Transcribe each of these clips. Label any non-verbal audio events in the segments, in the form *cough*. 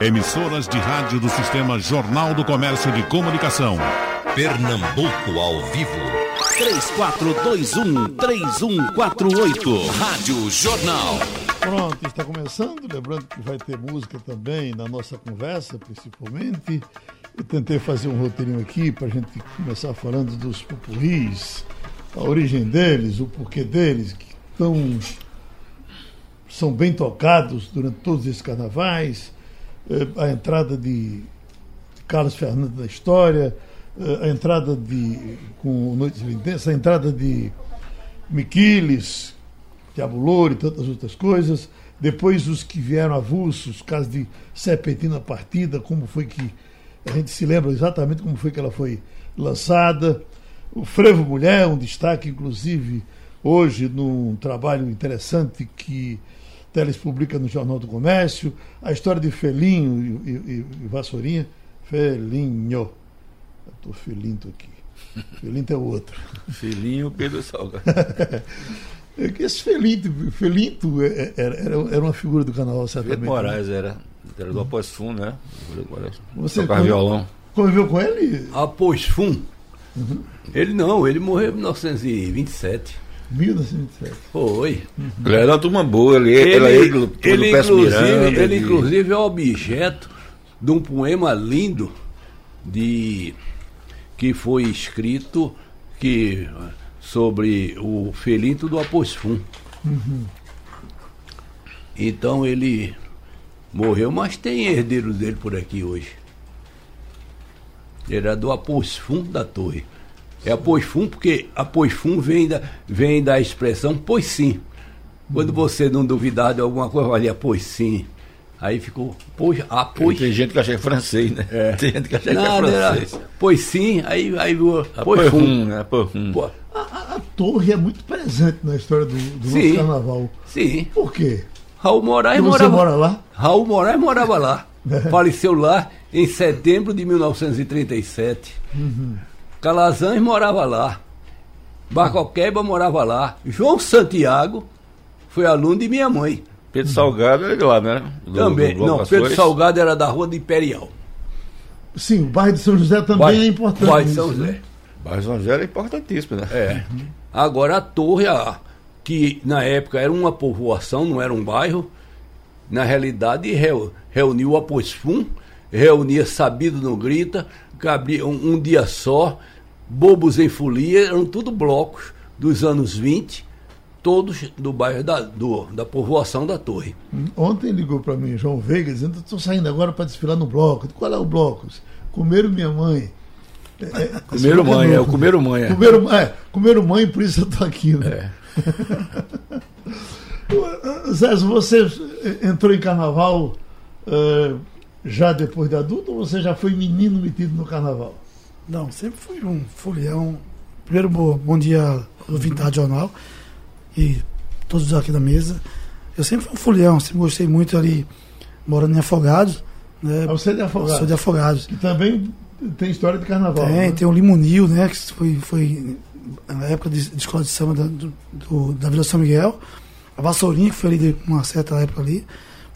Emissoras de rádio do Sistema Jornal do Comércio de Comunicação. Pernambuco ao vivo. 3421-3148. Rádio Jornal. Pronto, está começando. Lembrando que vai ter música também na nossa conversa, principalmente. Eu tentei fazer um roteirinho aqui para a gente começar falando dos pupurris, a origem deles, o porquê deles, que tão, são bem tocados durante todos esses carnavais, a entrada de Carlos Fernando na história, eh, a entrada de com Noites Lindensas, a entrada de Miquiles, Diabo Louro e tantas outras coisas. Depois os que vieram avulsos, caso de Serpentina Partida, como foi que a gente se lembra exatamente como foi que ela foi lançada. O Frevo Mulher, um destaque, inclusive, hoje num trabalho interessante que Teles publica no Jornal do Comércio, a história de Felinho e, e, e Vassourinha. Felinho. Estou felinto aqui. Felinto é o outro. Felinho Pedro Salgado. *laughs* É esse Felinto, Felinto era, era, era uma figura do carnaval, certamente. Pedro Moraes era, era do Após Fum, né? Você Tocava violão. Conviveu com ele? Após Fum? Uhum. Ele não, ele morreu em 1927. 1927. Foi. Uhum. Ele era uma turma boa, ele, ele, ele, ele, ele inclusive, ele inclusive é objeto de um poema lindo de que foi escrito que sobre o felinto do Aposfum. Uhum. Então ele morreu, mas tem herdeiros dele por aqui hoje. Ele era do Aposfum da Torre. É Aposfum porque Aposfum vem da, vem da expressão pois sim. Quando uhum. você não duvidar de alguma coisa, olha, pois sim. Aí ficou, pois, ah, pois. Tem gente que acha que é francês, né? É. Tem gente que acha que é francês. Era, pois sim, aí, aí pois fum, né? Pois fum. A, a, a, torre é muito presente na história do, do sim, nosso carnaval. Sim. Por quê? Raul Moraes Porque morava. Você mora lá? Raul Moraes morava lá. *laughs* É. Faleceu lá em setembro de 1937. Uhum. Calazans morava lá. Barcoqueba morava lá. João Santiago foi aluno de minha mãe. Pedro Salgado era de lá, né? Do, também. Do não, Pedro Salgado era da rua do Imperial. Sim, o bairro de São José também bairro, é importante. Bairro de São José. Né? Bairro de São José era importantíssimo, né? É. Agora a torre, a, que na época era uma povoação, não era um bairro, na realidade reuniu o Aposfum, reunia Sabido no Grita, um, um dia só, Bobos em Folia, eram tudo blocos dos anos 20 todos do bairro da, do, da povoação da Torre. Ontem ligou para mim João Veiga dizendo: estou saindo agora para desfilar no bloco. Qual é o bloco? Comeram minha mãe. É, é *laughs* comeram é mãe, é, o comeram mãe. É. Comeram, é, comeram mãe, por isso eu estou aqui. Né? É. *laughs* Zé, você entrou em carnaval uh, já depois de adulto ou você já foi menino metido no carnaval? Não, sempre fui um folião. Primeiro, bom, bom dia, ouvinte da Jornal e todos aqui da mesa. Eu sempre fui um folião, sempre gostei muito ali, morando em Afogados. Né? Ah, você é de Afogados? Sou de Afogados. E também tem história de carnaval. Tem, né? tem o Limonil, né? Que foi, foi na época de, de escola de samba da, do, da Vila São Miguel. A Vassourinha, que foi ali de uma certa época ali.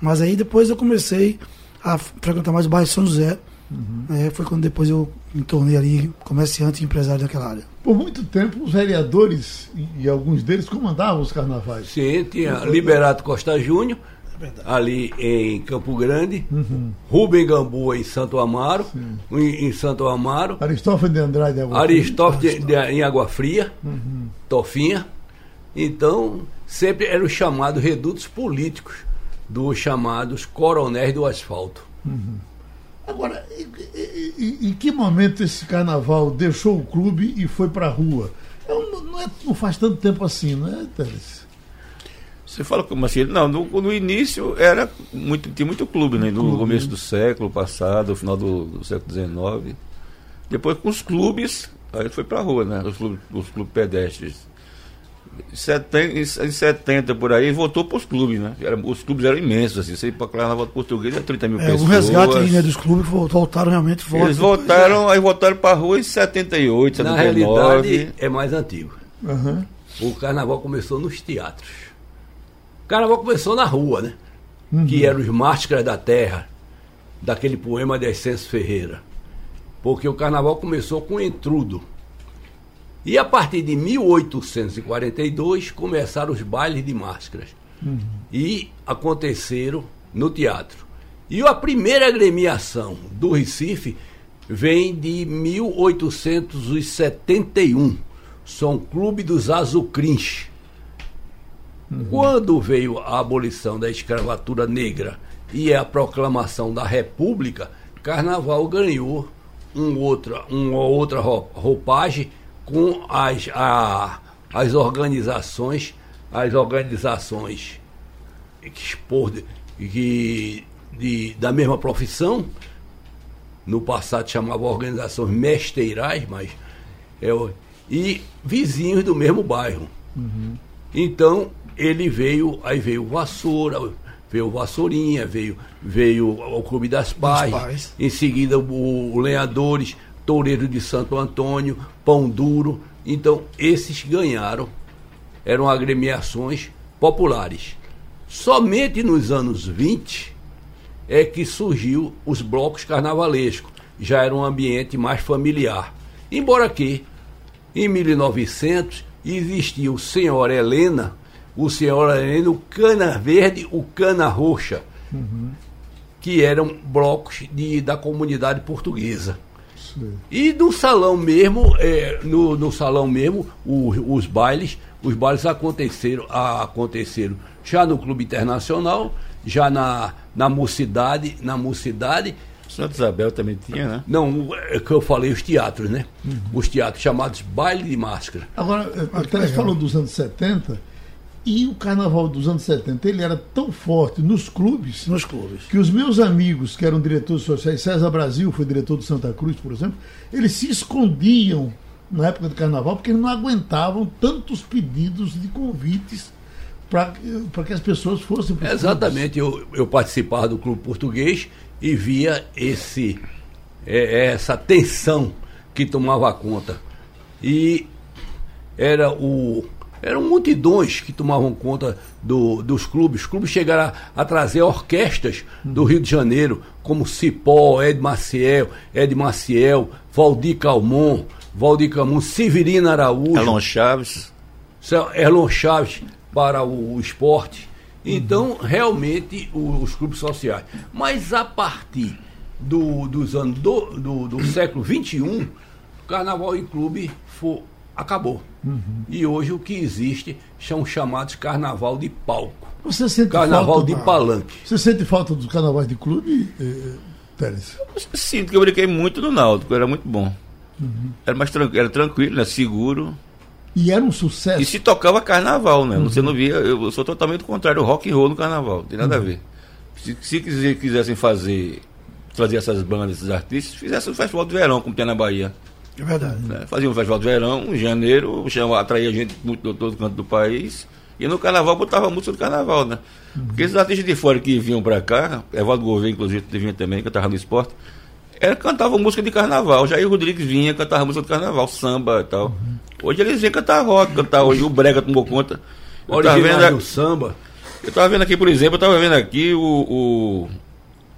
Mas aí depois eu comecei a frequentar mais o bairro São José. Uhum. É, foi quando depois eu me tornei ali comerciante e empresário daquela área. Por muito tempo, os vereadores, e alguns deles, comandavam os carnavais. Sim, tinha Liberato Costa Júnior, é ali em Campo Grande, uhum. Rubem Gamboa em Santo Amaro, em, em, Santo Amaro. Aristófanes de Andrade Aristófanes Fria. De, de, em Água Fria, uhum. Tofinha. Então, sempre eram chamados redutos políticos dos chamados coronéis do asfalto. Uhum. Agora, em, que momento esse carnaval deixou o clube e foi para a rua? É não, é, não faz tanto tempo assim, não é, Teres? Você fala como assim? Não, no, no, início era muito, tinha muito clube, né? No clube. começo do século passado, no final do, do século XIX. Depois com os clubes, aí foi para a rua, né? Os clubes, os clubes pedestres em 70 por aí, voltou para os clubes, né? Era, os clubes eram imensos, assim. Você para a Carnaval Português é 30 mil é, pessoas. O resgate né, dos clubes voltaram realmente volta, Eles voltaram, aí voltaram para a rua em 78, 79. Na realidade, é mais antigo. Uhum. O carnaval começou nos teatros. O carnaval começou na rua, né? Uhum. Que eram os máscaras da terra. daquele poema de Essêncio Ferreira. Porque o carnaval começou com entrudo. E a partir de 1842 começaram os bailes de máscaras. Uhum. E aconteceram no teatro. E a primeira agremiação do Recife vem de 1871. São Clube dos Azucrins. Uhum. Quando veio a abolição da escravatura negra e a proclamação da República, Carnaval ganhou um outra, uma outra roupagem com as, a, as organizações, as organizações que, que de, da mesma profissão, no passado chamava organizações mesteirais, mas é, e vizinhos do mesmo bairro. Uhum. Então ele veio, aí veio Vassoura, veio Vassourinha, veio, veio o Clube das Pais, pais. em seguida o, o Lenhadores, Toureiro de Santo Antônio, Pão Duro. Então esses ganharam, eram agremiações populares. Somente nos anos 20 é que surgiu os blocos carnavalescos. Já era um ambiente mais familiar. Embora que, em 1900, existia o Senhor Helena, o Senhor Helena, o Cana Verde, o Cana Roxa, uhum. que eram blocos de, da comunidade portuguesa. Sim. E no salão mesmo, é, no, no salão mesmo, o, os bailes, os bailes aconteceram, aconteceram já no Clube Internacional, já na, na mocidade, na mocidade. Santa Isabel também tinha, né? Não, é que eu falei os teatros, né? Uhum. Os teatros chamados baile de máscara. Agora, ah, até você falou dos anos 70, e o carnaval dos anos 70, ele era tão forte nos clubes, nos clubes, que os meus amigos que eram diretores sociais, César Brasil foi diretor do Santa Cruz, por exemplo, eles se escondiam na época do carnaval porque eles não aguentavam tantos pedidos de convites para que as pessoas fossem para Exatamente, eu, eu participava do clube português e via esse é, essa tensão que tomava conta. E era o eram multidões que tomavam conta do, dos clubes. Os clubes chegaram a, a trazer orquestras do Rio de Janeiro, como Cipó, Ed Maciel, Ed Maciel, Valdir Calmon, Valdir Calmon, Severino Araújo. Elon Chaves. Elon Chaves para o, esporte. Então, uhum. realmente, os clubes sociais. Mas a partir do, dos anos do, do, do século XXI, carnaval e clube for, acabou. Uhum. E hoje o que existe são chamados carnaval de palco. Você sente carnaval de palanque. Você sente falta dos carnavais de clube, eh, Pérez? Eu sinto que eu brinquei muito no Náutico, era muito bom. Uhum. Era mais tranquilo, era tranquilo, né? seguro. E era um sucesso. E se tocava carnaval, né? Uhum. Você não via, eu sou totalmente contrário, rock and roll no carnaval, não tem nada uhum. a ver. Se, se quisessem fazer, trazer essas bandas, esses artistas, fizessem um festival de verão, como tem na Bahia. É verdade. Né? Fazia um festival de verão, em janeiro, atraía gente muito de todo canto do país. E no carnaval botava música do carnaval, né? Uhum. Porque esses artistas de fora que vinham para cá, Evaldo Gouveia, inclusive, vinha também, que no esporte, era, cantava música de carnaval. Jair Rodrigues vinha, cantava música de carnaval, samba e tal. Uhum. Hoje eles vêm cantar rock, cantar hoje o Brega tomou conta. Eu tava vendo o samba. Eu estava vendo aqui, por exemplo, eu estava vendo aqui o, o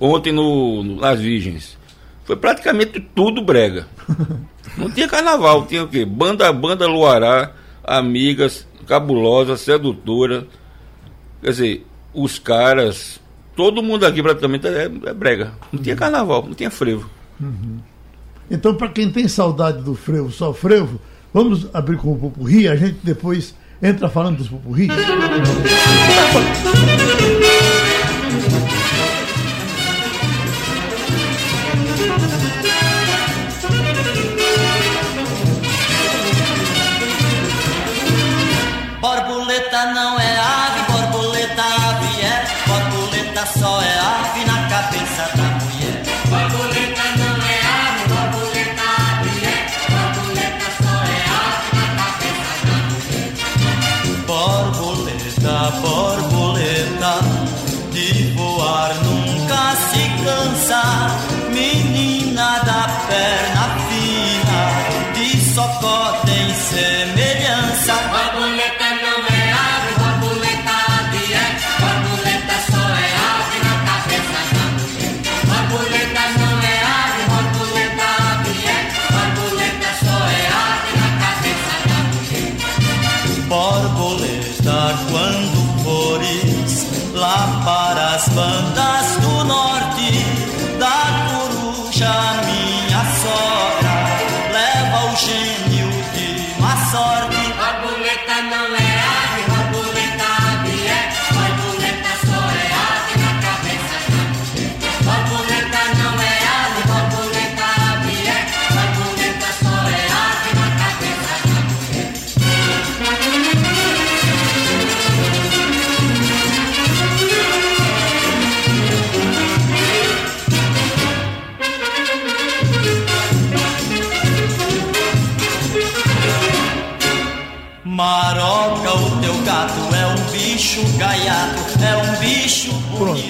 ontem no, no, nas Virgens. Foi praticamente tudo brega. *laughs* Não tinha carnaval, tinha o quê? Banda, banda Luará, amigas, cabulosa, sedutora. Quer dizer, os caras, todo mundo aqui praticamente é, é brega. Não tinha carnaval, não tinha frevo. Uhum. Então, para quem tem saudade do frevo, só frevo, Vamos abrir com o Pupurri, a gente depois entra falando dos Pupurris.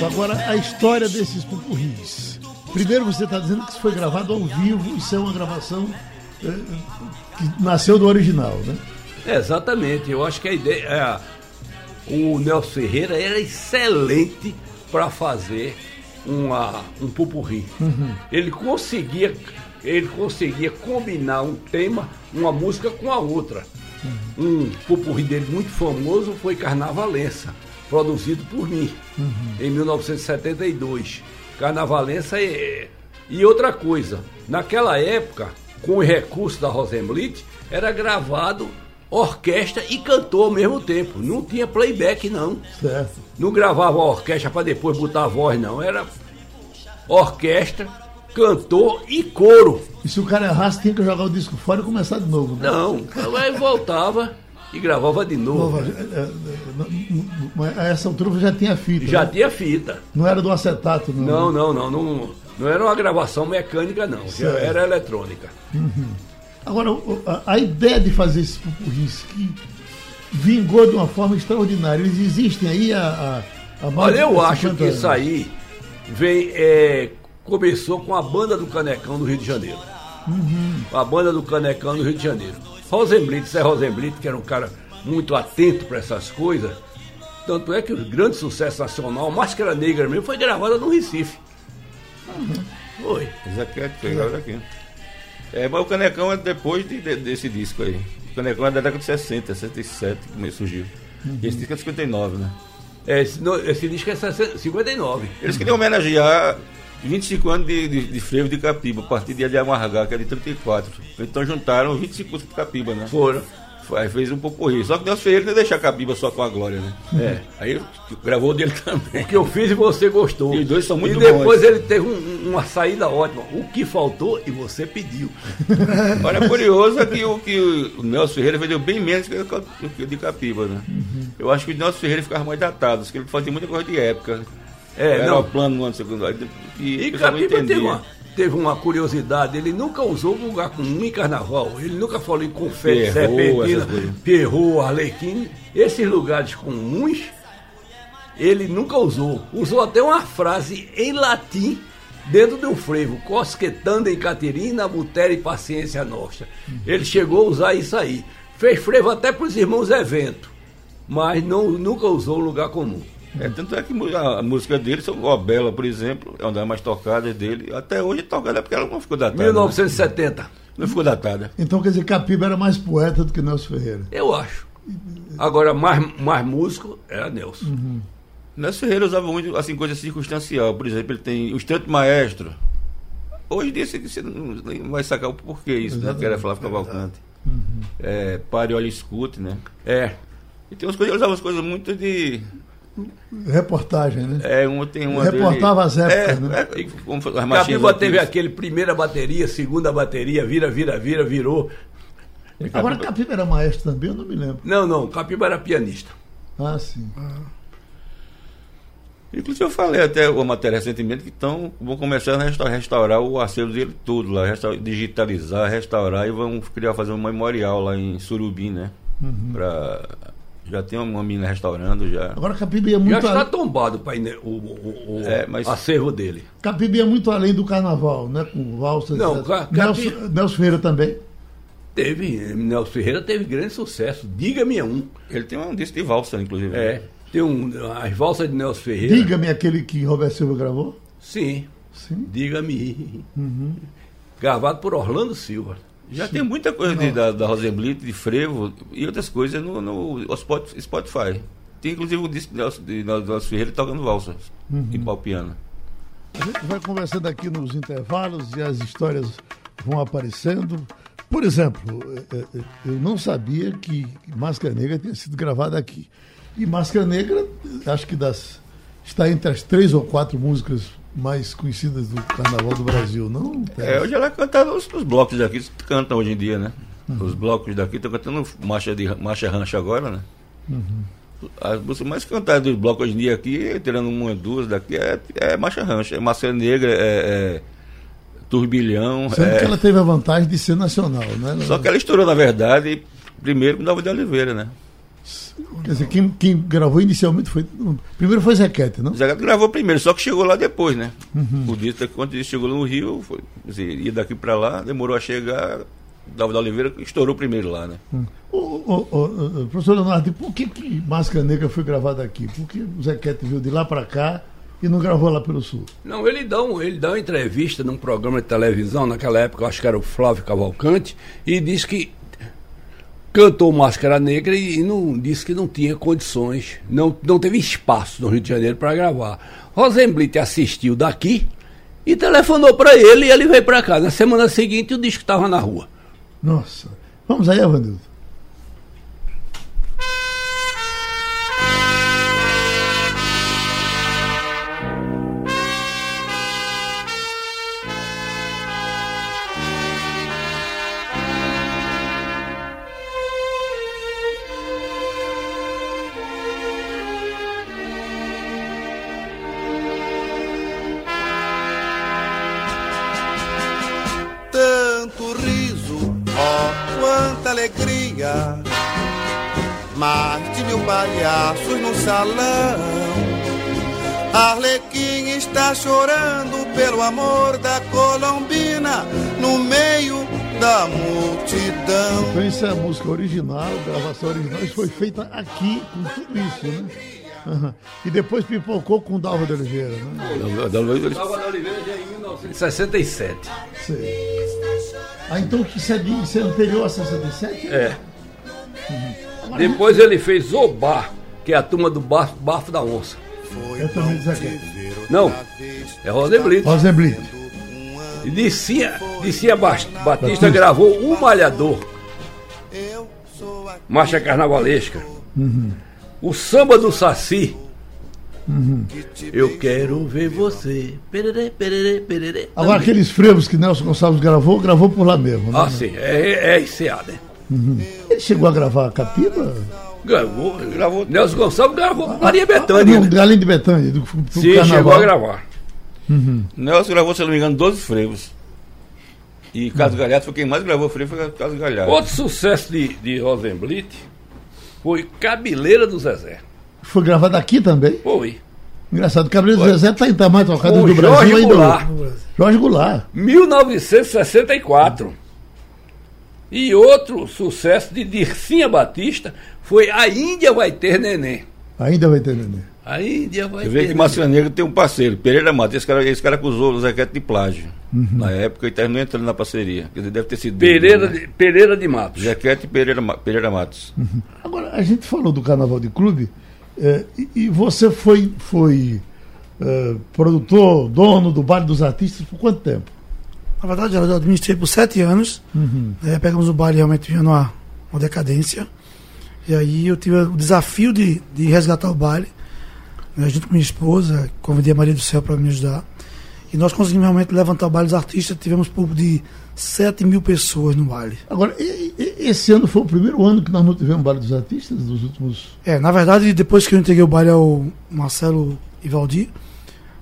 Agora a história desses pupurris. Primeiro você está dizendo que isso foi gravado ao vivo, isso é uma gravação é, que nasceu do original, né? É, exatamente, eu acho que a ideia. É, o Nelson Ferreira era excelente para fazer uma, um pupurri. Uhum. Ele conseguia ele conseguia combinar um tema, uma música com a outra. Uhum. Um pupurri dele muito famoso foi Carnavalença, produzido por mim, uhum. em 1972. Carnavalença é... E outra coisa, naquela época, com o recurso da Rosenblit, era gravado orquestra e cantor ao mesmo tempo. Não tinha playback, não. Certo. Não gravava a orquestra para depois botar a voz, não. Era orquestra, cantor e coro. E se o cara errasse, tinha que jogar o disco fora e começar de novo. Né? Não, aí voltava e gravava de novo. a essa altura já tinha fita. Já né? tinha fita. Não era do acetato, não. Não, não, não. Não, não era uma gravação mecânica, não. Já era eletrônica. Uhum. Agora, a, a, ideia de fazer esse pupurris que vingou de uma forma extraordinária. Eles existem aí a. a, a Olha, eu acho que isso aí vem. É, começou com a banda do Canecão do Rio de Janeiro. Uhum. A banda do Canecão do Rio de Janeiro. Rosenblit, Zé Rosenblit, que era um cara muito atento para essas coisas. Tanto é que o grande sucesso nacional, Máscara Negra mesmo, foi gravada no Recife. Uhum. Foi. Zaquete foi gravado aqui. É, mas o Canecão é depois de, de, desse disco aí. O Canecão é da década de 60, 67 que surgiu. Uhum. E esse disco é de 59, né? É, esse, no, esse disco é 59. Eles queriam homenagear 25 anos de, de, de frevo de Capiba, a partir de Amargar, que é de 34. Então juntaram 25 anos de Capiba, né? Foram. Aí fez um pouco isso. Só que Deus Ferreira não deixar a Capiba só com a glória, né? É. Aí gravou dele também. O que eu fiz e você gostou. E os dois são muito bons. E depois bons. ele teve um, uma saída ótima. O que faltou e você pediu. *laughs* Olha, curioso é que o, que o Nelson Ferreira vendeu bem menos que o de Capiba, né? Uhum. Eu acho que o Nelson Ferreira ficava mais datado, porque ele fazia muita coisa de época. É, Era não. o plano no ano secundário. E, e Capiba teve uma, teve uma curiosidade, ele nunca usou lugar comum em carnaval. Ele nunca falou em confete, serpentina, perro, arlequim. Esses lugares comuns, ele nunca usou. Usou até uma frase em latim dentro de um frevo, cosquetando em Caterina, Butéria e Paciência Nossa. Ele chegou a usar isso aí. Fez frevo até para os irmãos evento, mas não, nunca usou lugar comum. É, tanto é que a, música dele, a Bela, por exemplo, é uma das mais tocadas dele. Até hoje tocada é porque ela não ficou datada. 1970. Né? Não ficou datada. Então quer dizer, Capiba era mais poeta do que Nelson Ferreira. Eu acho. Agora, mais, mais músico era Nelson. Uhum. Nelson Ferreira usava muito assim, coisa circunstancial. Por exemplo, ele tem o instante maestro. Hoje disse que você não vai sacar o porquê isso, né? Que era Flávio Cavalcante. Uhum. É, pare, olha, escute, né? É. E tem umas coisas, ele usava umas coisas muito de Reportagem, né? É, uma, tem uma Reportava dele, as épocas, é, né? É, como, Capiba teve aquele primeira bateria, segunda bateria, vira, vira, vira, virou. Agora Capiba era maestro também, eu não me lembro. Não, não, Capiba era pianista. Ah, sim. Ah. Inclusive eu falei até uma matéria recentemente que estão vão começar a restaurar, restaurar o acervo dele tudo lá, digitalizar, restaurar e vão criar fazer um memorial lá em Surubim, né? Uhum. Para já tem uma menina restaurando já. Agora Capibi é muito. Já está tombado o, painel, o, o, o é, mas... acervo dele. Capibi é muito além do carnaval, né? Com valsas. Não, Ca... Nelson, Nelson Ferreira também. Teve, Nelson Ferreira teve grande sucesso. Diga-me um. Ele tem um disco de valsa, inclusive. É. Tem um, as valsas de Nelson Ferreira. Diga-me aquele que Roberto Silva gravou? Sim. Sim. Diga-me. Uhum. Gravado por Orlando Silva. Já Sim. tem muita coisa de, da, da Rosenblit, de frevo e outras coisas no, no Spotify. Tem inclusive o disco de Nelson Ferreira tocando valsa uhum. e pau piano. A gente vai conversando aqui nos intervalos e as histórias vão aparecendo. Por exemplo, é, é, é, eu não sabia que Máscara Negra tinha sido gravada aqui. E Máscara Negra, acho que das, está entre as três ou quatro músicas mais conhecidas do Carnaval do Brasil, não? É, hoje ela canta os, os blocos daqui, cantam hoje em dia, né? Uhum. Os blocos daqui estão cantando marcha, de, marcha rancha agora, né? Uhum. As músicas mais cantadas dos blocos hoje em dia aqui, tirando uma duas daqui, é, é marcha rancha, é marcha negra, é, é turbilhão. Sendo é... que ela teve a vantagem de ser nacional, né? Só que ela estourou, na verdade, primeiro com Nova de Oliveira, né? Quer dizer, quem, quem gravou inicialmente foi. Primeiro foi Zequete, não? Zequete gravou primeiro, só que chegou lá depois, né? Uhum. O disco, quando ele chegou no Rio, foi, dizer, ia daqui para lá, demorou a chegar. Davi da Oliveira estourou primeiro lá, né? Hum. O, o, o, professor Leonardo, por que, que Máscara Negra foi gravada aqui? Por que o Zequete veio de lá para cá e não gravou lá pelo Sul? Não, ele dá, um, ele dá uma entrevista num programa de televisão, naquela época, eu acho que era o Flávio Cavalcante, e disse que cantou Máscara Negra e não disse que não tinha condições, não, não teve espaço no Rio de Janeiro para gravar. Rosenblit assistiu daqui e telefonou para ele e ele veio para cá. Na semana seguinte o disco estava na rua. Nossa. Vamos aí, Evanildo. Isso é a música original, a gravação original, isso foi feita aqui com tudo isso, né? Uhum. E depois pipocou com Dalva de Oliveira, né? Dalva de Oliveira já em 1967. Sei. Ah, então isso é, isso é anterior a 67? É. Uhum. Depois ele fez o bar, que é a turma do bafo, bafo da onça. Eu também aqui. Não, é Rosenblit. Rosenblit. E Dicinha, Dicinha Batista, Batista gravou Um Malhador. Marcha Carnavalesca. Uhum. O Samba do Saci. Uhum. Eu quero ver você. Perere, perere, perere. Agora, aqueles frevos que Nelson Gonçalves gravou, gravou por lá mesmo. Né? Ah, sim, é, é ICA, né? Uhum. Ele chegou a gravar a Capila? Gravou, gravou. Nelson Gonçalves gravou ah, Maria Bethânia. Ah, né? Além de Bethânia, do, do Sim, carnaval. chegou a gravar. Uhum. Nelson gravou, se não me engano, 12 frevos. E Carlos. Galhardo foi quem mais gravou frevo, foi Carlos Galhardo. Outro sucesso de, de Rosenblit foi Cabeleira do Zezé. Foi gravado aqui também? Foi. Engraçado, Cabeleira do Zezé está em tamanho tocado do Brasil Jorge Goulart. Jorge Goulart. 1964. E outro sucesso de Dircinha Batista foi A Índia Vai Ter Neném. Ainda vai ter neném. A Índia vai Você vê que Márcio Negra tem um parceiro, Pereira Matos. Esse cara, esse cara acusou o Zequete de plágio. Uhum. Na época ele terminou entrando na parceria. Quer dizer, deve ter sido. Pereira, dele, né? de, Pereira de Matos. Zequete e Pereira, Pereira Matos. Uhum. Agora, a gente falou do Carnaval de Clube é, e, e, você foi, foi é, produtor, dono do Baile dos Artistas por quanto tempo? Na verdade, eu administrei por sete anos. Uhum. É, pegamos o baile realmente vendo uma, uma decadência. E aí eu tive o desafio de, de resgatar o baile. Né, junto com minha esposa, convidei a Maria do Céu para me ajudar. E nós conseguimos realmente levantar o baile dos artistas. Tivemos público de 7 mil pessoas no baile. Agora, esse ano foi o primeiro ano que nós não tivemos baile dos artistas dos últimos. É, na verdade, depois que eu entreguei o baile ao Marcelo Ivaldi,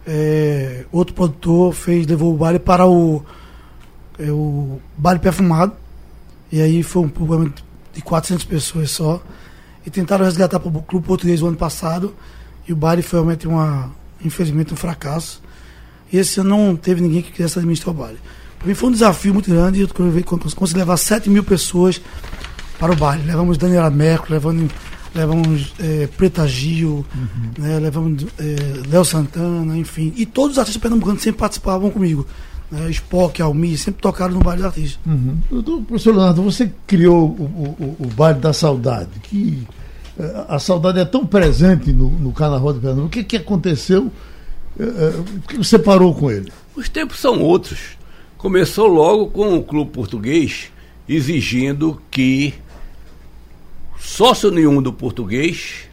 é, outro produtor fez, levou o baile para o é o baile perfumado. E aí foi um programa de 400 pessoas só. E tentaram resgatar para o Clube Português o ano passado. E o baile foi realmente, uma, infelizmente, um fracasso. E esse ano não teve ninguém que quisesse administrar o baile. Para mim foi um desafio muito grande. Eu consegui levar 7 mil pessoas para o baile. Levamos Daniela Mercury, levamos, levamos é, Preta Gil, uhum. né, levamos é, Léo Santana, enfim. E todos os artistas pernambucanos sempre participavam comigo né, Spock, Almi, sempre tocaram no baile da artista. Uhum. Professor Leonardo, você criou o, o, o baile da saudade, que a saudade é tão presente no, no Carnaval de Pernambuco. O que, que aconteceu? Eh, eh, por que você parou com ele? Os tempos são outros. Começou logo com o clube português exigindo que sócio nenhum do português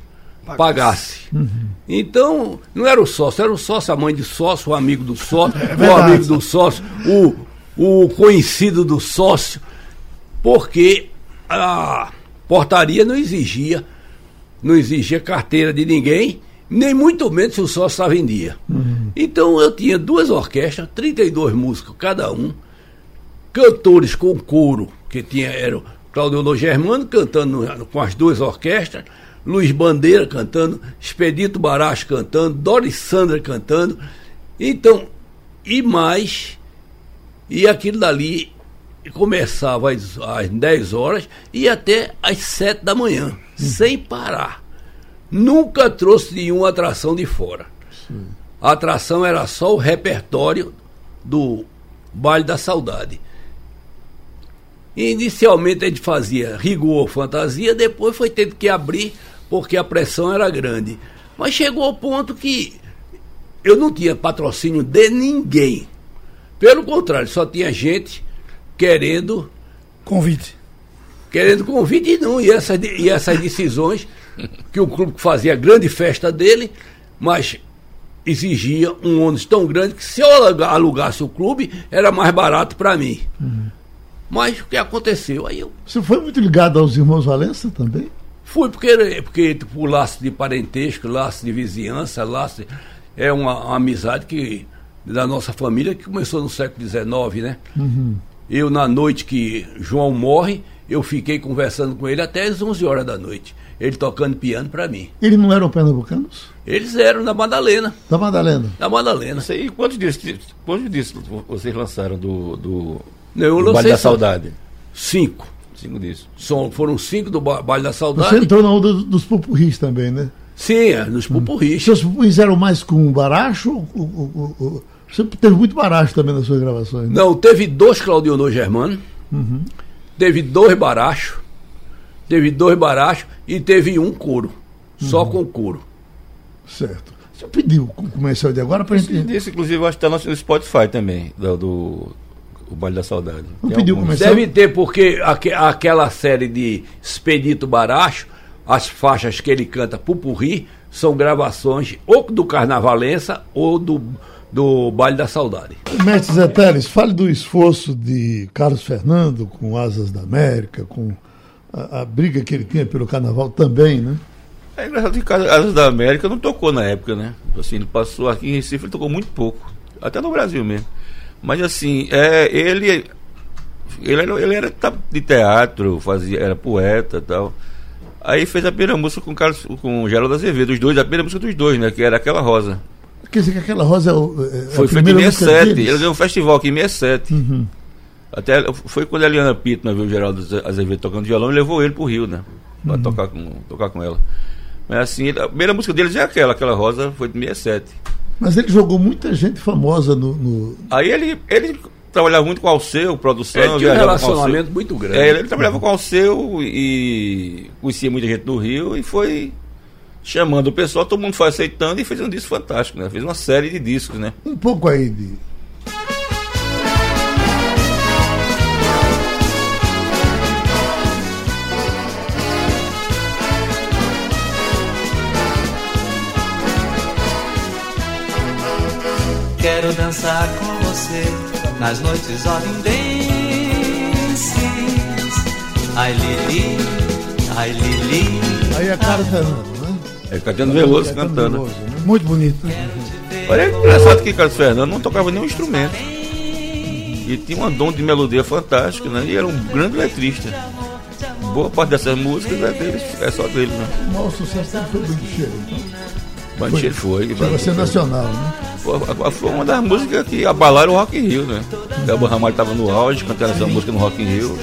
pagasse. Uhum. Então, não era o sócio, era o sócio, a mãe de sócio, o amigo do sócio, *laughs* é o amigo do sócio, o, o conhecido do sócio, porque a portaria não exigia, não exigia carteira de ninguém, nem muito menos se o sócio estava em dia. Uhum. Então eu tinha duas orquestras, 32 músicos cada um, cantores com coro, que tinha, era o Claudio Germano cantando com as duas orquestras, Luiz Bandeira cantando, Expedito Baracho cantando, Doris Sandra cantando. Então, e mais, e aquilo dali começava às, às 10 horas e até às 7 da manhã, sem parar. Nunca trouxe nenhuma atração de fora. A atração era só o repertório do Baile da Saudade. Inicialmente a gente fazia rigor fantasia, depois foi tendo que abrir porque a pressão era grande. Mas chegou ao ponto que eu não tinha patrocínio de ninguém. Pelo contrário, só tinha gente querendo. Convite. Querendo convite e não. E essas, e essas decisões que o clube fazia grande festa dele, mas exigia um ônus tão grande que se eu alugasse o clube, era mais barato para mim. Uhum. Mas o que aconteceu? Aí eu. Você foi muito ligado aos irmãos Valença também? Fui, porque, porque tipo, laço de parentesco, laço de vizinhança, laço. De, é uma, uma, amizade que da nossa família que começou no século XIX, né? Uhum. Eu, na noite que João morre, eu fiquei conversando com ele até as 11 horas da noite. Ele tocando piano para mim. Eles não eram pernambucanos? Eles eram da Madalena. Da Madalena? Da Madalena. E quantos discos, quantos discos vocês lançaram do, do, eu do Baile da Saudade? Cinco. Cinco discos. São, foram cinco do Baile da Saudade. Você entrou na onda dos pupurris também, né? Sim, é, nos pupurris. Seus pupurris eram mais com baracho? Você teve muito baracho também nas suas gravações, né? Não, teve dois Claudionor Germano, uhum. Teve dois barachos, teve dois barachos e teve um couro. Uhum. Só com couro. Certo. Você pediu começou de agora para gente. Esse, inclusive, eu acho que está no Spotify também, do, do o Baile da Saudade. Não pediu começar? Deve ter, porque aqu aquela série de Expedito Baracho, as faixas que ele canta Pupurri, são gravações ou do Carnavalença ou do, do Baile da Saudade. Mestre Zé Teles, fale do esforço de Carlos Fernando com Asas da América, com a, a briga que ele tinha pelo carnaval também, né? É engraçado que Asas da América não tocou na época, né? Assim, ele passou aqui em Recife, ele tocou muito pouco. Até no Brasil mesmo. Mas assim, é, ele. Ele era, ele era de teatro, fazia, era poeta tal. Aí fez a primeira música com, Carlos, com o Geraldo Azevedo, os dois, a primeira música dos dois, né? Que era aquela rosa. Quer dizer que aquela rosa é, o, é Foi feito em 67. Ele deu um festival aqui em 67. Uhum. Até, foi quando a Eliana Pito viu o Geraldo Azevedo tocando violão e levou ele pro Rio, né? Pra uhum. tocar, com, tocar com ela. Mas assim, a primeira música deles é aquela, aquela rosa foi de 67. Mas ele jogou muita gente famosa no. no... Aí ele, ele trabalhava muito com o Alceu, produção. Ele tinha um relacionamento muito grande. É, ele, ele, trabalhava com o Alceu e conhecia muita gente do Rio e foi chamando o pessoal, todo mundo foi aceitando e fez um disco fantástico, né? Fez uma série de discos, né? Um pouco aí de Quero dançar com você nas noites olindenses. Ai Lili, ai Lili. Aí é cara né? É Caetano Veloso é cantando. Veloso, né? Muito bonito. Né? Olha, é engraçado que Carlos Fernando não tocava nenhum instrumento. E tinha um dom de melodia fantástico, né? E era um grande letrista. Boa parte dessas músicas é, dele, é só dele, né? O maior sucesso foi o Bandicheiro, então. Bandicheiro foi. Chegou a ser nacional, né? foi uma das músicas que abalaram o Rock in Rio, né? Delba Ramalho estava no auge, cantando essa música no Rock in Rio.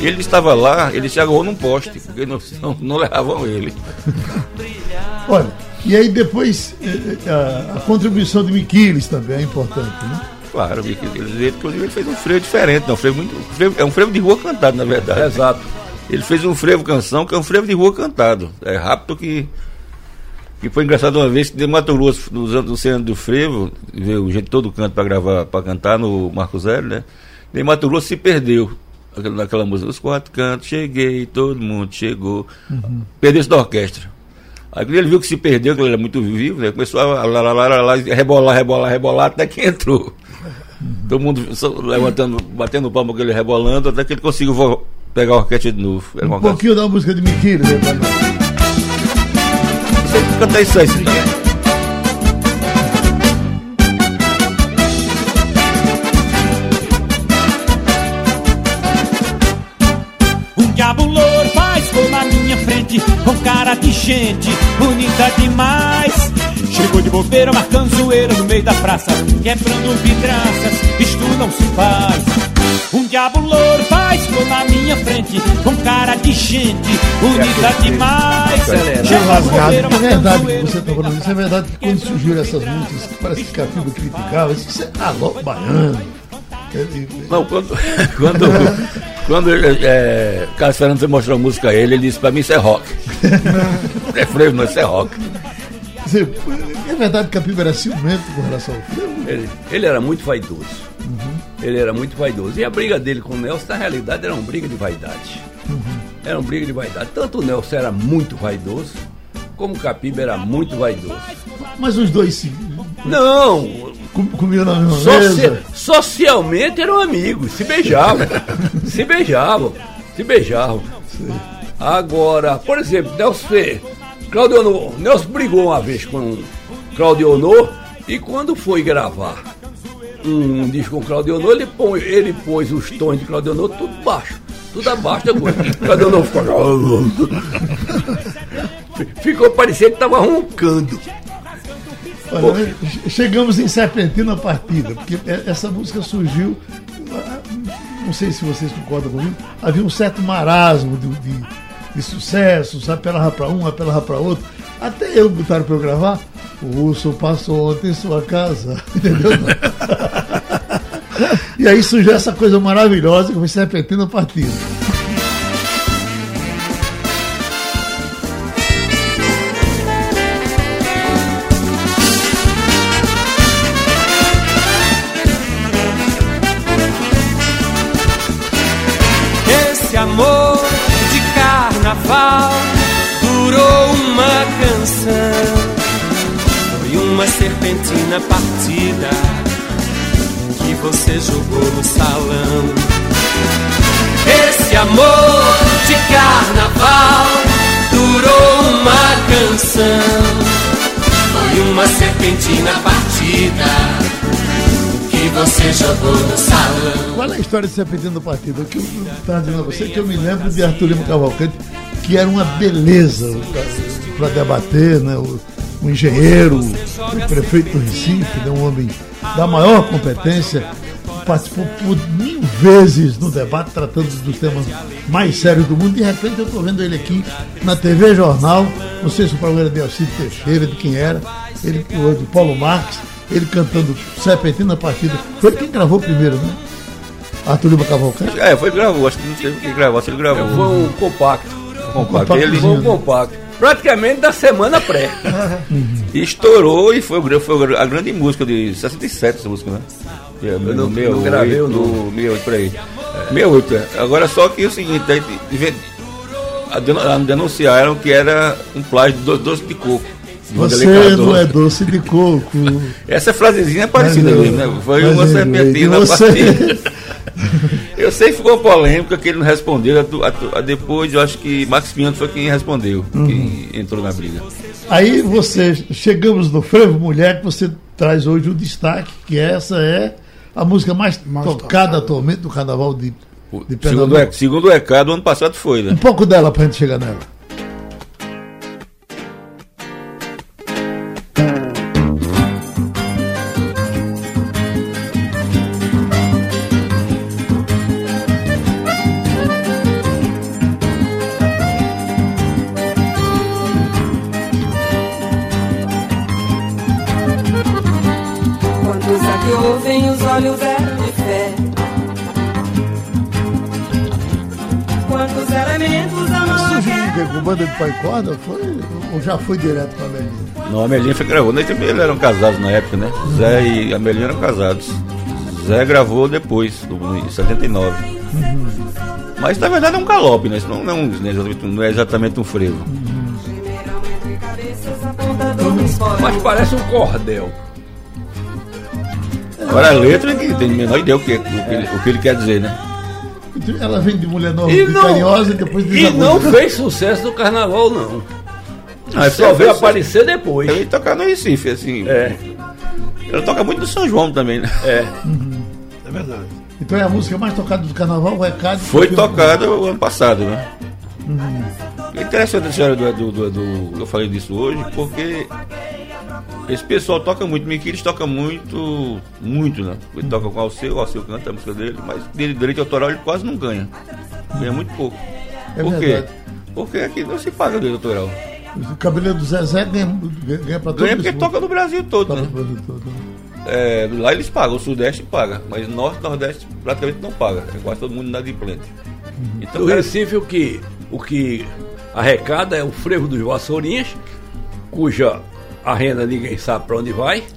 Ele estava lá, ele se agarrou num poste, porque não, não, não levavam ele. Olha, e aí depois eh, eh, a, a contribuição de Miquiles também é importante, né? Claro, Miquiles, inclusive ele fez um frevo diferente, não, um frevo muito, frevo, é um frevo de rua cantado, na verdade. exato. Ele fez um frevo canção que é um frevo de rua cantado. É rápido que que foi engraçado uma vez que de Mato Grosso, nos anos do Oceano do Frevo, veio gente todo canto para gravar, para cantar no Marco Zero, né? De Mato Grosso se perdeu naquela música. Os quatro cantos, cheguei, todo mundo chegou. Uhum. Perdeu-se da orquestra. Aí ele viu que se perdeu, que ele era muito vivo, né? Começou a lá, lá, lá, lá, rebolar, rebolar, rebolar, até que entrou. Uhum. Todo mundo levantando, batendo palma com ele rebolando, até que ele conseguiu pegar a orquestra de novo. Um pouquinho da música de Miquilho, né? sempre cantar isso aí, O cara cara de gente bonita demais. Chegou de bobeira, marcando zoeira no meio da praça, quebrando vidraças, isto não se faz. Um diabo louro ficou na minha frente, com cara de gente bonita demais. Chegou rasgado. É verdade que você está falando isso, é verdade que quando surgiram essas músicas, que parece que Capiba criticava, isso é alô baiano. Não, quando, *laughs* quando, quando é, Carlos Fernando foi mostrar a música a ele, ele disse pra mim isso é rock. *laughs* é frevo, não, isso é rock. É verdade que a Capiba era ciumento com relação ao frevo? Ele, ele era muito vaidoso. Uhum. Ele era muito vaidoso. E a briga dele com o Nelson, na realidade, era uma briga de vaidade. Uhum. Era uma briga de vaidade. Tanto o Nelson era muito vaidoso, como o Capiba era muito vaidoso. Mas os dois sim. Não! Comiam na mesma Soci. Socialmente eram amigos, se beijavam. se beijavam. Se beijavam. Sim. Agora, por exemplo, Nelson Fê, Claudio Honor, Nelson brigou uma vez com Claudio Honor e quando foi gravar um, um disco com Claudio Honor, ele, põe, ele pôs os tons de Claudio Honor tudo baixo. Tudo abaixo da coisa. Claudio Honor ficou. *laughs* ficou parecendo que estava roncando. Olha, chegamos em Serpentina Partida, porque essa música surgiu, não sei se vocês concordam comigo, havia um certo marasmo de, de, de sucesso, apelava para um, apelava para outro. Até eu botaram para eu gravar, o urso passou ontem em sua casa, *laughs* entendeu? *laughs* e aí surgiu essa coisa maravilhosa que foi Serpentina Partida. Uma serpentina partida que você jogou no salão. Esse amor de carnaval durou uma canção. Foi uma serpentina partida que você jogou no salão. Qual é a história de Serpentina do Partido? O que eu estava dizendo a você que eu me lembro de Arthur Lima Cavalcante, que era uma beleza para debater, né? O, um engenheiro, o prefeito do Recife, né? um homem da maior competência, participou por mil vezes no debate, tratando dos temas mais sérios do mundo. De repente eu estou vendo ele aqui na TV Jornal, não sei se o programa de Alcide Teixeira, de quem era, ele de Paulo Marques, ele cantando Serpentina Partida. Foi quem gravou primeiro, né? Arthur Lima Cavalcante? É, foi gravou, acho que não teve que gravar, se ele gravou. É, foi um compacto. Um compacto. Ele... Foi um compacto. Praticamente da semana pré. e estourou e foi, foi a grande música de 67, essa música, né? É, eu não, meu, não gravei o no 68 por aí. É. 68, é. Agora só que o seguinte, denunciaram que era um plágio de doce de coco. Você não é doce de coco. Essa frasezinha é parecida mesmo, né? Foi uma serpentina você... *laughs* Eu sei que ficou polêmica que ele não respondeu. A, a, depois eu acho que Max Pinto foi quem respondeu, uhum. quem entrou na briga. Aí você, chegamos no Frevo Mulher, que você traz hoje o destaque, que essa é a música mais, mais tocada, tocada atualmente do carnaval de, de Pernambuco. Segundo, segundo o recado, ano passado foi, né? Um pouco dela pra gente chegar nela. Banda de pai corda foi, ou já foi direto com a Melinha? Não, a Melinha foi gravou. Nem também eles eram casados na época, né? Uhum. Zé e a Melinha eram casados. Zé gravou depois, em 79. Uhum. Mas na verdade é um galope, né? Isso não é, um, não é exatamente um frevo. Uhum. Mas parece um cordel. Agora a letra é que tem a menor ideia o que, o que, ele, o que ele quer dizer, né? Ela vem de mulher nova e, não, carinhosa e depois E não fez sucesso no carnaval, não. Ah, só veio aparecer depois. Ele tocar no Recife, assim. É. Ela toca muito no São João também, né? É. Uhum. É verdade. Então é a música mais tocada do carnaval, o recado. Foi tocada o ano passado, né? Uhum. interessante a história do, do, do, do- Eu falei disso hoje, porque esse pessoal toca muito. Miquiles toca muito, muito, né? Ele toca com o Alceu, o Alceu canta a música dele, mas dele, direito autoral ele quase não ganha. Ganha muito pouco. É Por quê? verdade. Porque aqui não se paga direito autoral. O cabeleiro do Zezé ganha, ganha, pra todo Ganha porque toca no Brasil todo, Toca né? Brasil todo. né? É, lá eles pagam, o Sudeste paga, mas Norte e Nordeste praticamente não paga. É quase todo mundo inadimplente. Então, No cara, Recife, o que, o que arrecada é o frevo dos vassourinhas, cuja a renda ninguém sabe para onde vai. *laughs*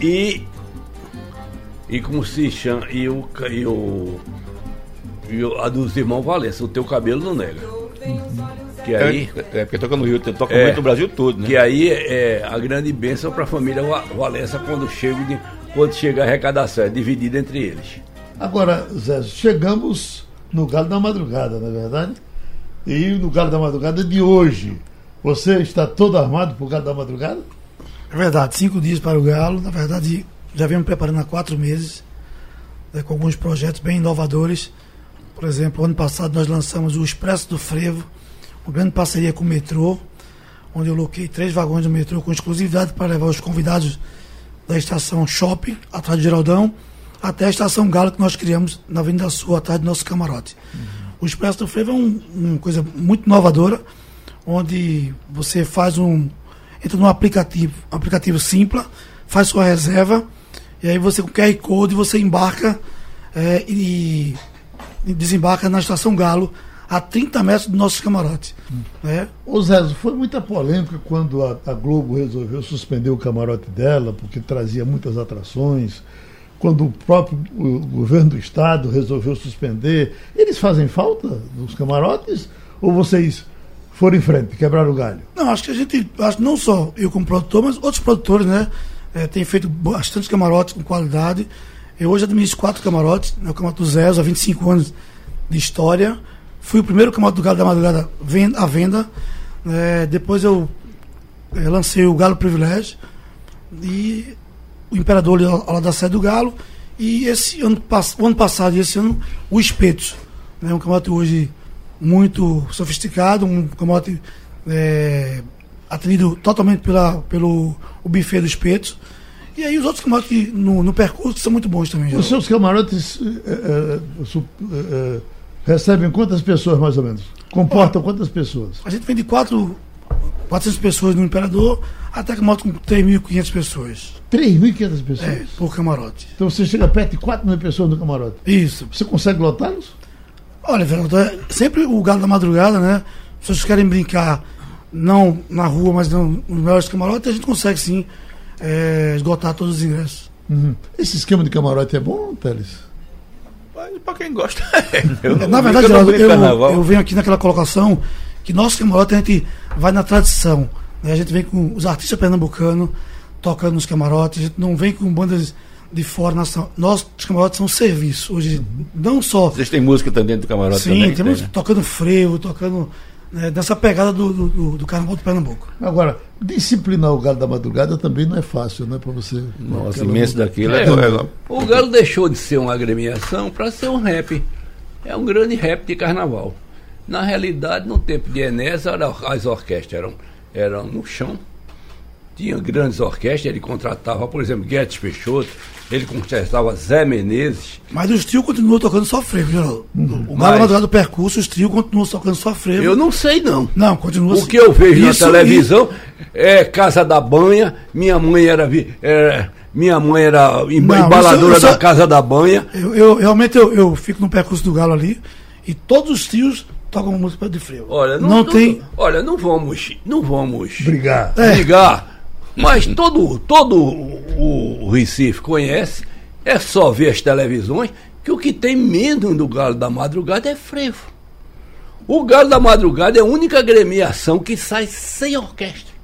E. E como se chama. E o. E o, e o a dos irmãos Valença, o teu cabelo não nega. Que aí. é, é porque toca no Rio, toca É. muito no Brasil todo, né? Que aí é a grande bênção para a família Va- Valença quando chega, de- quando chega a arrecadação, é dividida entre eles. Agora, Zé, chegamos no Galo da Madrugada, não é verdade? E no Galo da Madrugada de hoje, você está todo armado para o Galo da Madrugada? É verdade, cinco dias para o Galo. Na verdade, já me preparando há quatro meses, né, com alguns projetos bem inovadores. Por exemplo, ano passado nós lançamos o Expresso do Frevo, uma grande parceria com o metrô, onde eu loquei três vagões do metrô com exclusividade para levar os convidados da estação Shopping, atrás do Geraldão, até a estação Galo que nós criamos na Avenida Sul, atrás do nosso camarote. O Expresso do Frevo é um- uma coisa muito inovadora, onde você faz um. entra num aplicativo, aplicativo simples, faz sua reserva, e aí você com QR Code você embarca é, e, e desembarca na estação Galo, a 30 metros do nosso camarote. Né? Ô Zé, foi muita polêmica quando a, a Globo resolveu suspender o camarote dela, porque trazia muitas atrações. Quando o próprio o governo do estado resolveu suspender, eles fazem falta dos camarotes? Ou vocês foram em frente, quebraram o galho? Não, acho que a gente, acho não só eu como produtor, mas outros produtores, né? eh, têm feito bastante camarotes com qualidade. Eu hoje administro quatro camarotes, né, o camarote do há 25 anos de história. Fui o primeiro camarote do Galo da Madrugada à venda. Eh, depois eu eh, lancei o Galo Privilégio e o Imperador ali ao lado da sede do Galo. E esse ano, o ano passado e esse ano, o Espetos. Né, um camarote hoje muito sofisticado, um camarote é, atendido totalmente pela, pelo o buffet do espeto. E aí os outros camarotes no, no percurso são muito bons também. Os seus camarotes su- eh, eh, recebem quantas pessoas mais ou menos? Comportam quantas pessoas? A gente vende quatro, 400 pessoas no Imperador, até camarote com 3.500 pessoas 3.500 pessoas. é, por camarote. Então você chega perto de 4 mil pessoas no camarote. Isso. Você consegue lotá-los? Olha, Fernando, é sempre o galo da madrugada, né? Se vocês querem brincar, não na rua, mas não, nos melhores camarotes, a gente consegue sim é, esgotar todos os ingressos. Uhum. Esse esquema de camarote é bom, Teles? Mas pra quem gosta, *laughs* é. Eu não Na verdade, eu Geraldo, eu, carnaval. eu venho aqui naquela colocação que nosso camarote a gente vai na tradição. né? A gente vem com os artistas pernambucanos tocando nos camarotes, a gente não vem com bandas de fora. Nossa, nossos camarotes são serviço. Hoje, não só. Vocês têm música também dentro do camarote Sim, também? temos Tem, né? tocando frevo, tocando né, dessa pegada do, do, do, do carnaval de Pernambuco. Agora, disciplinar o galo da madrugada também não é fácil, né? Para você. Nossa, imenso daquilo. É, É, é, O Galo deixou de ser uma agremiação para ser um rap. É um grande rap de carnaval. Na realidade, no tempo de Enéas, as orquestras eram, eram no chão. Tinha grandes orquestras, ele contratava, por exemplo, Guedes Peixoto, ele contratava Zé Menezes. Mas os trios continuam tocando só frevo, Geraldo. O Galo Madrugada do percurso, os trios continuam tocando só frevo. Eu não sei não. Não, continua O que eu vejo Isso, na televisão é Casa da Banha, minha mãe era, era- minha mãe era embaladora isso- isso- da Casa da Banha. Eu, eu- realmente eu, eu fico no percurso do Galo ali e todos os trios tocam música de frevo. Olha, não, não não- tem. Olha, não vamos, não vamos Brigar. É. brigar. Mas todo, todo o, Recife conhece, é só ver as televisões, que o que tem menos do Galo da Madrugada é frevo. O Galo da Madrugada é a única agremiação que sai sem orquestra.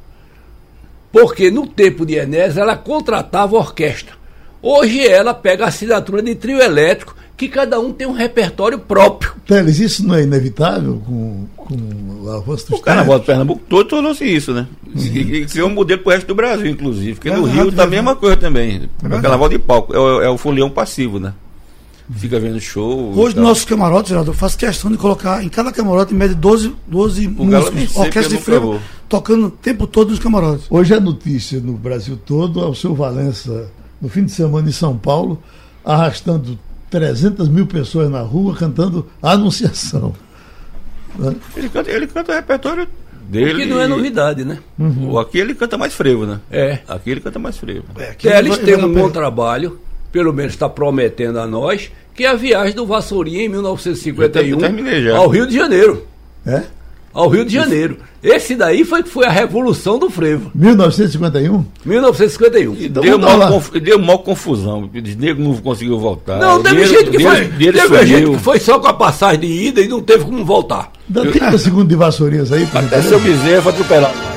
Porque no tempo de Enéas ela contratava orquestra. Hoje ela pega a assinatura de trio elétrico, que cada um tem um repertório próprio. Teles, isso não é inevitável com, com o avanço dos O carnaval de Pernambuco todo tornou-se isso, né? E, e criou um modelo pro resto do Brasil, inclusive. Porque É no Rio tá a mesma coisa também. É o carnaval de palco. É o, é o folião passivo, né? fica vendo show. Hoje, nossos camarotes, Geraldo, eu faço questão de colocar em cada camarote, em média, 12, 12 O Galo nem músicos, orquestra de frevo, tocando o tempo todo nos camarotes. Hoje é notícia no Brasil todo, é o seu Valença, no fim de semana em São Paulo, arrastando 300 mil pessoas na rua cantando a Anunciação. Né? Ele canta, ele canta o repertório dele. Que não é novidade, né? O Aqui ele canta mais frevo, né? É. Aqui ele canta mais frevo. É, Teles vai- tem um bom trabalho, pelo menos está prometendo a nós, que é a viagem do Vassourinha em 1951 Eu terminei já. ao Rio de Janeiro. É? Ao Rio de Janeiro. Esse daí foi que foi a revolução do frevo. 1951? 1951. E Então deu, lá. conf- deu mal confusão. O nego não conseguiu voltar. Não, teve dinheiro- gente que dinheiro- foi. dinheiro Teve gente sumiu. que foi só com a passagem de ida e não teve como voltar. Dá 30 segundos de vassourinhas aí, Até seu bezerro atropelado.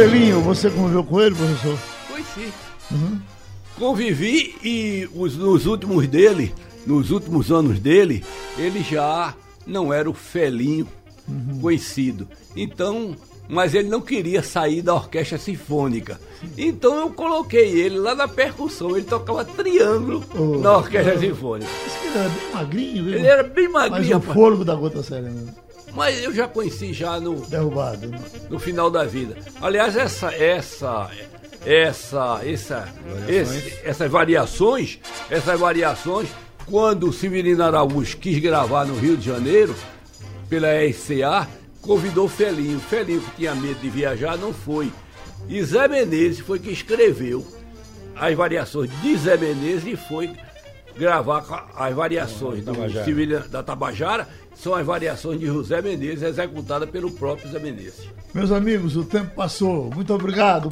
Felinho, você conviveu com ele, professor? Foi sim. Convivi e os, nos últimos dele, nos últimos anos dele, ele já não era o felinho conhecido. Então, mas ele não queria sair da orquestra sinfônica. Então eu coloquei ele lá na percussão. Ele tocava triângulo Oh, na orquestra sinfônica. Esse que ele era bem magrinho, viu? Ele era bem Mas magrinho, o rapaz. fôlego da gota serena, Mas eu já conheci já no, derrubado. né? no final da vida. Aliás, essa, essa, essa, essa, esse- essas variações, essas variações, quando o Severino Araújo quis gravar no Rio de Janeiro, pela RCA, convidou o Felinho. Felinho, que tinha medo de viajar, não foi. E Zé Menezes foi que escreveu as variações de Zé Menezes e foi gravar as variações do Severino da Tabajara, são as variações de José Menezes, executadas pelo próprio Zé Menezes. Meus amigos, o tempo passou. Muito obrigado.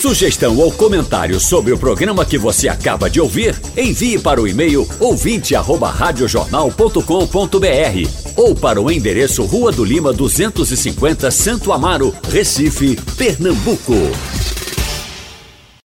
Sugestão ou comentário sobre o programa que você acaba de ouvir, envie para o e-mail ouvinte@radiojornal.com.br ou para o endereço Rua do Lima 250, Santo Amaro, Recife, Pernambuco.